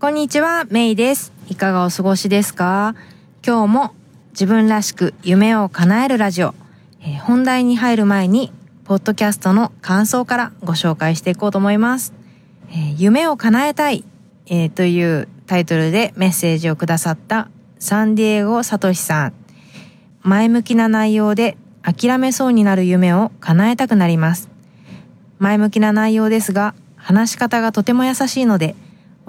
こんにちは、メイです。いかがお過ごしですか？今日も自分らしく夢を叶えるラジオ、えー、本題に入る前に、ポッドキャストの感想からご紹介していこうと思います。えー、夢を叶えたい、えー、というタイトルでメッセージをくださったサンディエゴサトシさん。前向きな内容で諦めそうになる夢を叶えたくなります。前向きな内容ですが、話し方がとても優しいので、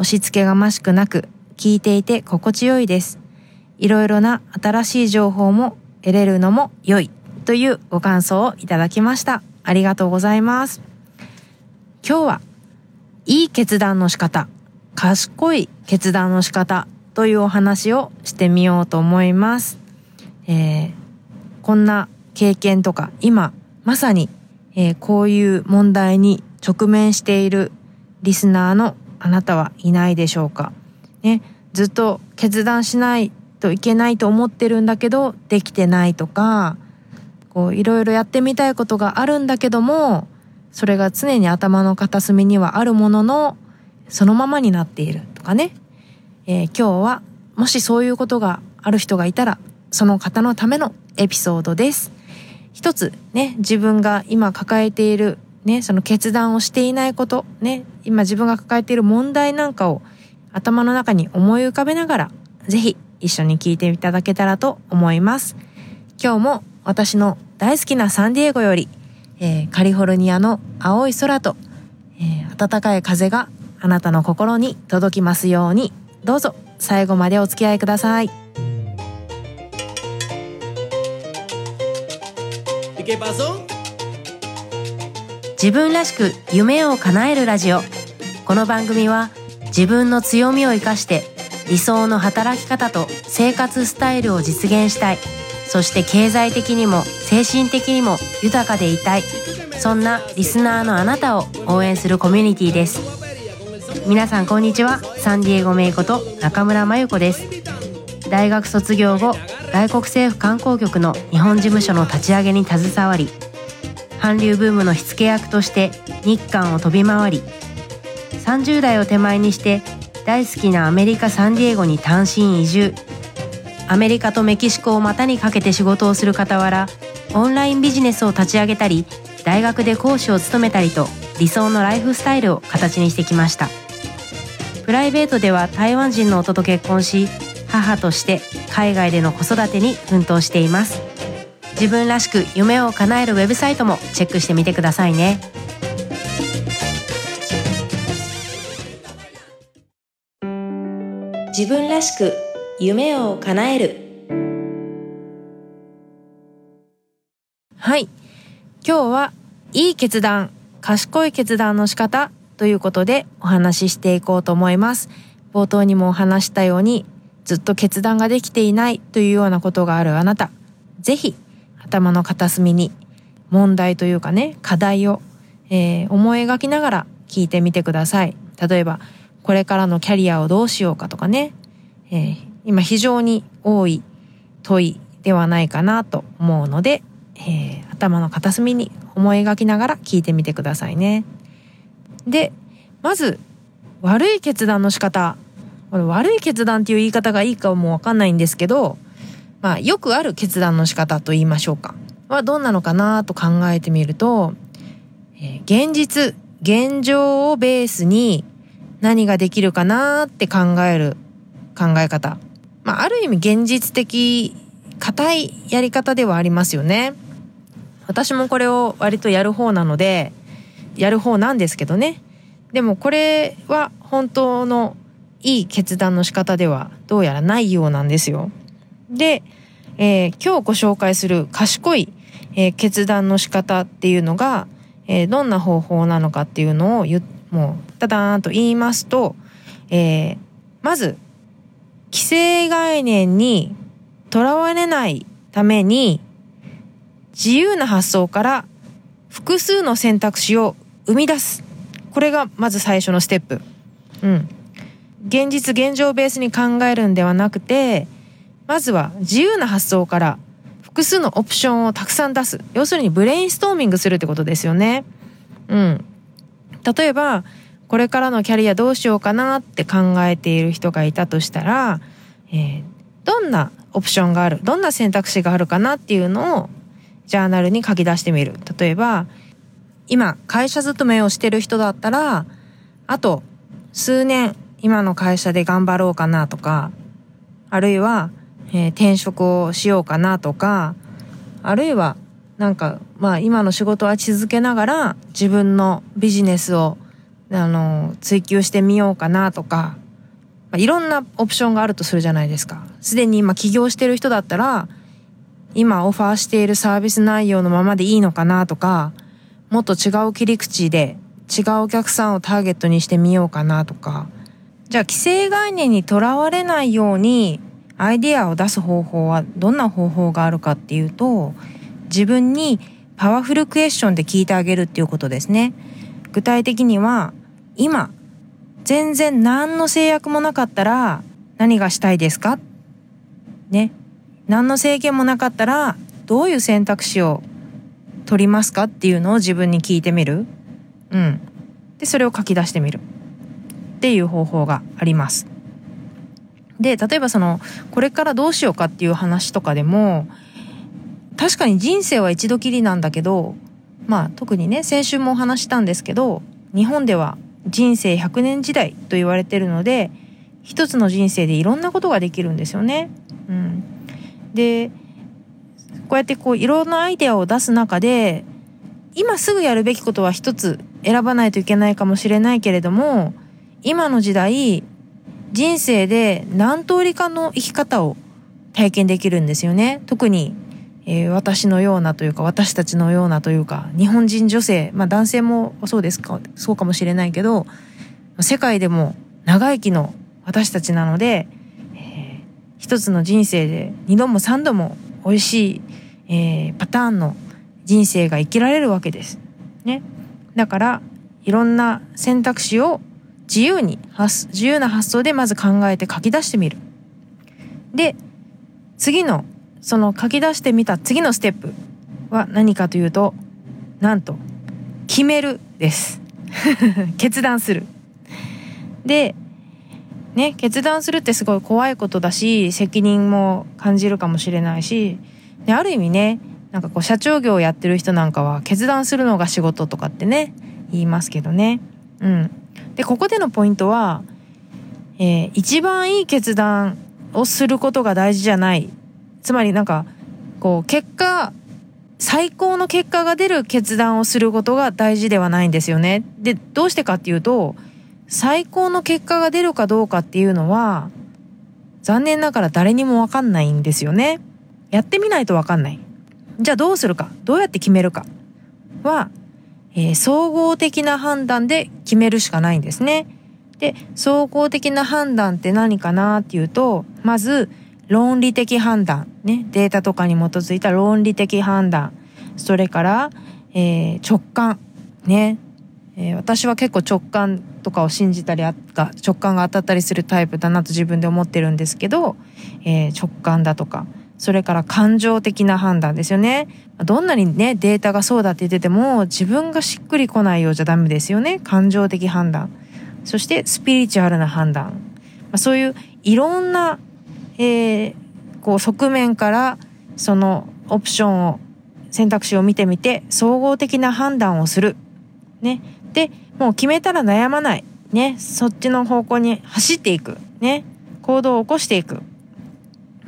押し付けがましくなく、聞いていて心地よいです。いろいろな新しい情報も得れるのも良いというご感想をいただきました。ありがとうございます。今日は、いい決断の仕方、賢い決断の仕方というお話をしてみようと思います。えー、こんな経験とか、今、まさに、えー、こういう問題に直面しているリスナーのあなたはいないでしょうか？ね、ずっと決断しないといけないと思ってるんだけど、できてないとか、こういろいろやってみたいことがあるんだけども、それが常に頭の片隅にはあるものの、そのままになっているとかね。えー、今日はもしそういうことがある人がいたら、その方のためのエピソードです。一つね、自分が今抱えているね、その決断をしていないこと、ね、今自分が抱えている問題なんかを頭の中に思い浮かべながら、ぜひ一緒に聞いていただけたらと思います。今日も私の大好きなサンディエゴより、えー、カリフォルニアの青い空と、えー、暖かい風があなたの心に届きますように、どうぞ最後までお付き合いください。自分らしく夢を叶えるラジオ。この番組は自分の強みを生かして理想の働き方と生活スタイルを実現したい。そして経済的にも精神的にも豊かでいたい。そんなリスナーのあなたを応援するコミュニティです。皆さんこんにちは。サンディエゴメイこと中村真由子です。大学卒業後外国政府観光局の日本事務所の立ち上げに携わり韓流ブームの火付け役として日韓を飛び回り30代を手前にして大好きなアメリカ・サンディエゴに単身移住。アメリカとメキシコを股にかけて仕事をする傍らオンラインビジネスを立ち上げたり大学で講師を務めたりと理想のライフスタイルを形にしてきました。プライベートでは台湾人の夫と結婚し母として海外での子育てに奮闘しています。自分らしく夢を叶えるウェブサイトもチェックしてみてくださいね。自分らしく夢を叶える。はい。今日はいい決断賢い決断の仕方ということでお話ししていこうと思います。冒頭にもお話したようにずっと決断ができていないというようなことがあるあなた。ぜひ頭の片隅に問題というかね課題を、えー、思い描きながら聞いてみてください。例えばこれからのキャリアをどうしようかとかね、えー、今非常に多い問いではないかなと思うので、えー、頭の片隅に思い描きながら聞いてみてくださいね。でまず悪い決断の仕方。これ悪い決断っていう言い方がいいかもわかんないんですけどまあ、よくある決断の仕方と言いましょうか。はどんなのかなと考えてみると、えー、現実、現状をベースに何ができるかなって考える考え方。まあ、ある意味現実的、硬いやり方ではありますよね。私もこれを割とやる方なので、やる方なんですけどね。でもこれは本当のいい決断の仕方ではどうやらないようなんですよ。で、えー、今日ご紹介する賢い、えー、決断の仕方っていうのが、えー、どんな方法なのかっていうのをもう、ただーんと言いますと、えー、まず、既成概念にとらわれないために、自由な発想から複数の選択肢を生み出す。これがまず最初のステップ。うん。現実現状ベースに考えるんではなくて、まずは自由な発想から複数のオプションをたくさん出す。要するにブレインストーミングするってことですよね。うん。例えば、これからのキャリアどうしようかなって考えている人がいたとしたら、えー、どんなオプションがある？どんな選択肢があるかなっていうのをジャーナルに書き出してみる例えば今会社勤めをしてる人だったらあと数年今の会社で頑張ろうかなとかあるいは、えー、転職をしようかなとかあるいはなんかまあ今の仕事は続けながら自分のビジネスをあの追求してみようかなとか、まあ、いろんなオプションがあるとするじゃないですか。すでに今起業してる人だったら今オファーしているサービス内容のままでいいのかなとかもっと違う切り口で違うお客さんをターゲットにしてみようかなとかじゃあ既成概念にとらわれないようにアイデアを出す方法はどんな方法があるかっていうと自分にパワフルクエスチョンで聞いてあげるっていうことですね。具体的には今全然何の制約もなかったら何がしたいですか？ね。何の制限もなかったらどういう選択肢を取りますかっていうのを自分に聞いてみる。うん。で、それを書き出してみる。っていう方法があります。で、例えばその、これからどうしようかっていう話とかでも、確かに人生は一度きりなんだけど、まあ特にね、先週もお話したんですけど、日本では人生100年時代と言われてるので、一つの人生でいろんなことができるんですよね。うん。で、こうやってこういろんなアイデアを出す中で、今すぐやるべきことは一つ選ばないといけないかもしれないけれども、今の時代人生で何通りかの生き方を体験できるんですよね特に、えー、私のようなというか私たちのようなというか日本人女性まあ男性もそうですかそうかもしれないけど世界でも長生きの私たちなので、えー、一つの人生で二度も三度も美味しい、えー、パターンの人生が生きられるわけです。ね。だからいろんな選択肢を自由に発自由な発想でまず考えて書き出してみる。で次のその書き出してみた次のステップは何かというとなんと決めるです。決断する。でね決断するってすごい怖いことだし責任も感じるかもしれないしである意味ねなんかこう社長業をやってる人なんかは決断するのが仕事とかってね言いますけどね。うん。でここでのポイントは、えー、一番いい決断をすることが大事じゃないつまりなんかこう結果最高の結果が出る決断をすることが大事ではないんですよね。でどうしてかっていうと最高の結果が出るかどうかっていうのは残念ながら誰にもわかんないんですよね。やってみないとわかんない。じゃあどうするかどうやって決めるかはえー、総合的な判断で決めるしかないんですね。で、総合的な判断って何かなっていうと、まず、論理的判断。ね。データとかに基づいた論理的判断。それから、えー、直感。ね。えー、私は結構直感とかを信じたりあか直感が当たったりするタイプだなと自分で思ってるんですけど、えー、直感だとかそれから感情的な判断ですよね。どんなにね、データがそうだって言ってても、自分がしっくりこないようじゃダメですよね。感情的判断。そしてスピリチュアルな判断。まあ、そういういろんな、えー、こう側面からそのオプションを、選択肢を見てみて、総合的な判断をする。ね。で、もう決めたら悩まない。ね。そっちの方向に走っていく。ね。行動を起こしていく。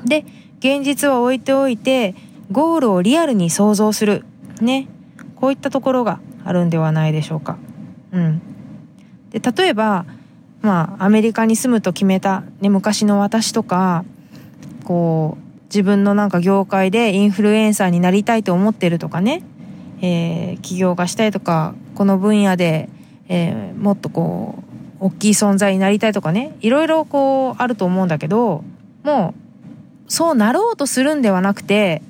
で、現実は置いておいてゴールをリアルに想像する。ね。こういったところがあるんではないでしょうか。うん、で例えばまあアメリカに住むと決めた、ね、昔の私とかこう自分のなんか業界でインフルエンサーになりたいと思ってるとかね、えー、起業がしたいとかこの分野で、えー、もっとこう大きい存在になりたいとかね。いろいろこうあると思うんだけどもうそうなろうとするんではなくて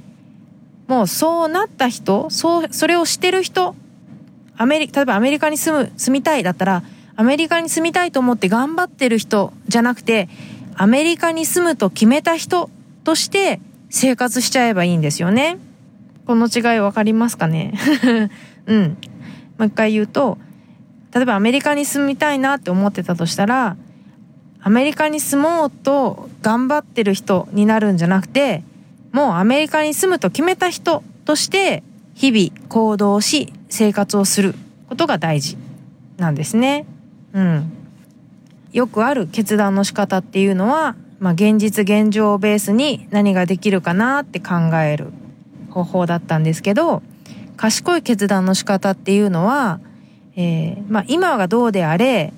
もうそうなった人そうそれをしてる人アメリ例えばアメリカに住む住みたいだったらアメリカに住みたいと思って頑張ってる人じゃなくてアメリカに住むと決めた人として生活しちゃえばいいんですよね。この違い分かりますかね？うん。もう一回言うと例えばアメリカに住みたいなって思ってたとしたらアメリカに住もうと頑張ってる人になるんじゃなくてもうアメリカに住むと決めた人として日々行動し生活をすることが大事なんですね。うん、よくある決断の仕方っていうのは、まあ、現実現状をベースに何ができるかなって考える方法だったんですけど賢い決断の仕方っていうのは、えー、まあ、今がどうであれ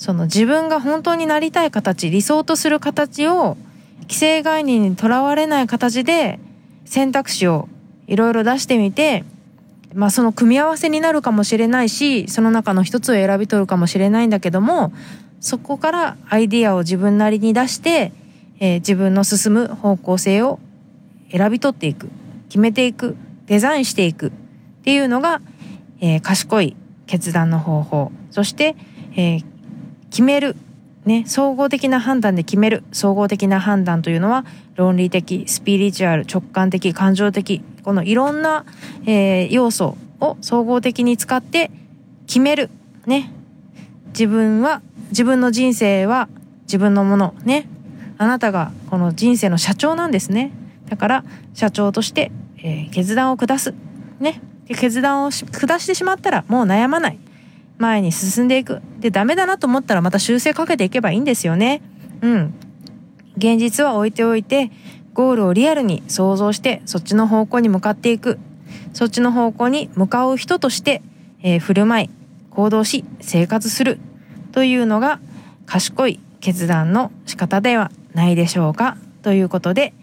その自分が本当になりたい形理想とする形を既成概念にとらわれない形で選択肢をいろいろ出してみてまあその組み合わせになるかもしれないしその中の一つを選び取るかもしれないんだけどもそこからアイディアを自分なりに出して、えー、自分の進む方向性を選び取っていく決めていくデザインしていくっていうのが、えー、賢い決断の方法。そして、えー、決める。ね、総合的な判断で決める。総合的な判断というのは論理的スピリチュアル直感的感情的このいろんな、えー、要素を総合的に使って決める。ね。自分は自分の人生は自分のもの。ね。あなたがこの人生の社長なんですね。だから社長として、えー、決断を下す。ね。決断を下してしまったらもう悩まない。前に進んでいく。で、ダメだなと思ったらまた修正かけていけばいいんですよね。うん。現実は置いておいて、ゴールをリアルに想像して、そっちの方向に向かっていく。そっちの方向に向かう人として、えー、振る舞い、行動し、生活する。というのが、賢い決断の仕方ではないでしょうか。ということで、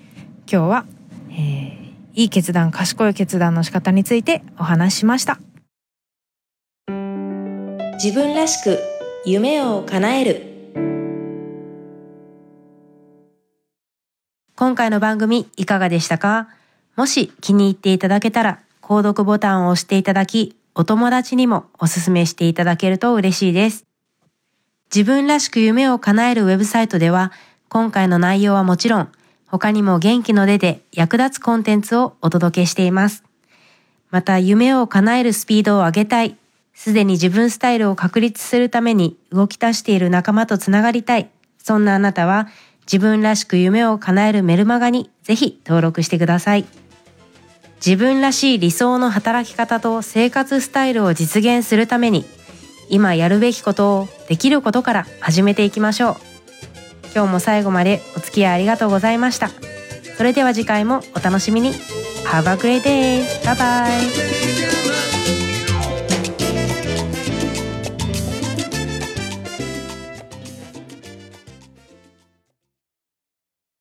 今日は、えー、いい決断、賢い決断の仕方についてお話ししました。自分らしく夢を叶える今回の番組いかがでしたか？もし気に入っていただけたら購読ボタンを押していただきお友達にもおすすめしていただけると嬉しいです。自分らしく夢を叶えるウェブサイトでは今回の内容はもちろん他にも元気の出で役立つコンテンツをお届けしています。また夢を叶えるスピードを上げたいすでに自分スタイルを確立するために動き出している仲間とつながりたい。そんなあなたは自分らしく夢を叶えるメルマガにぜひ登録してください。自分らしい理想の働き方と生活スタイルを実現するために今やるべきことをできることから始めていきましょう。今日も最後までお付き合いありがとうございました。それでは次回もお楽しみに。Have a great day! Bye bye!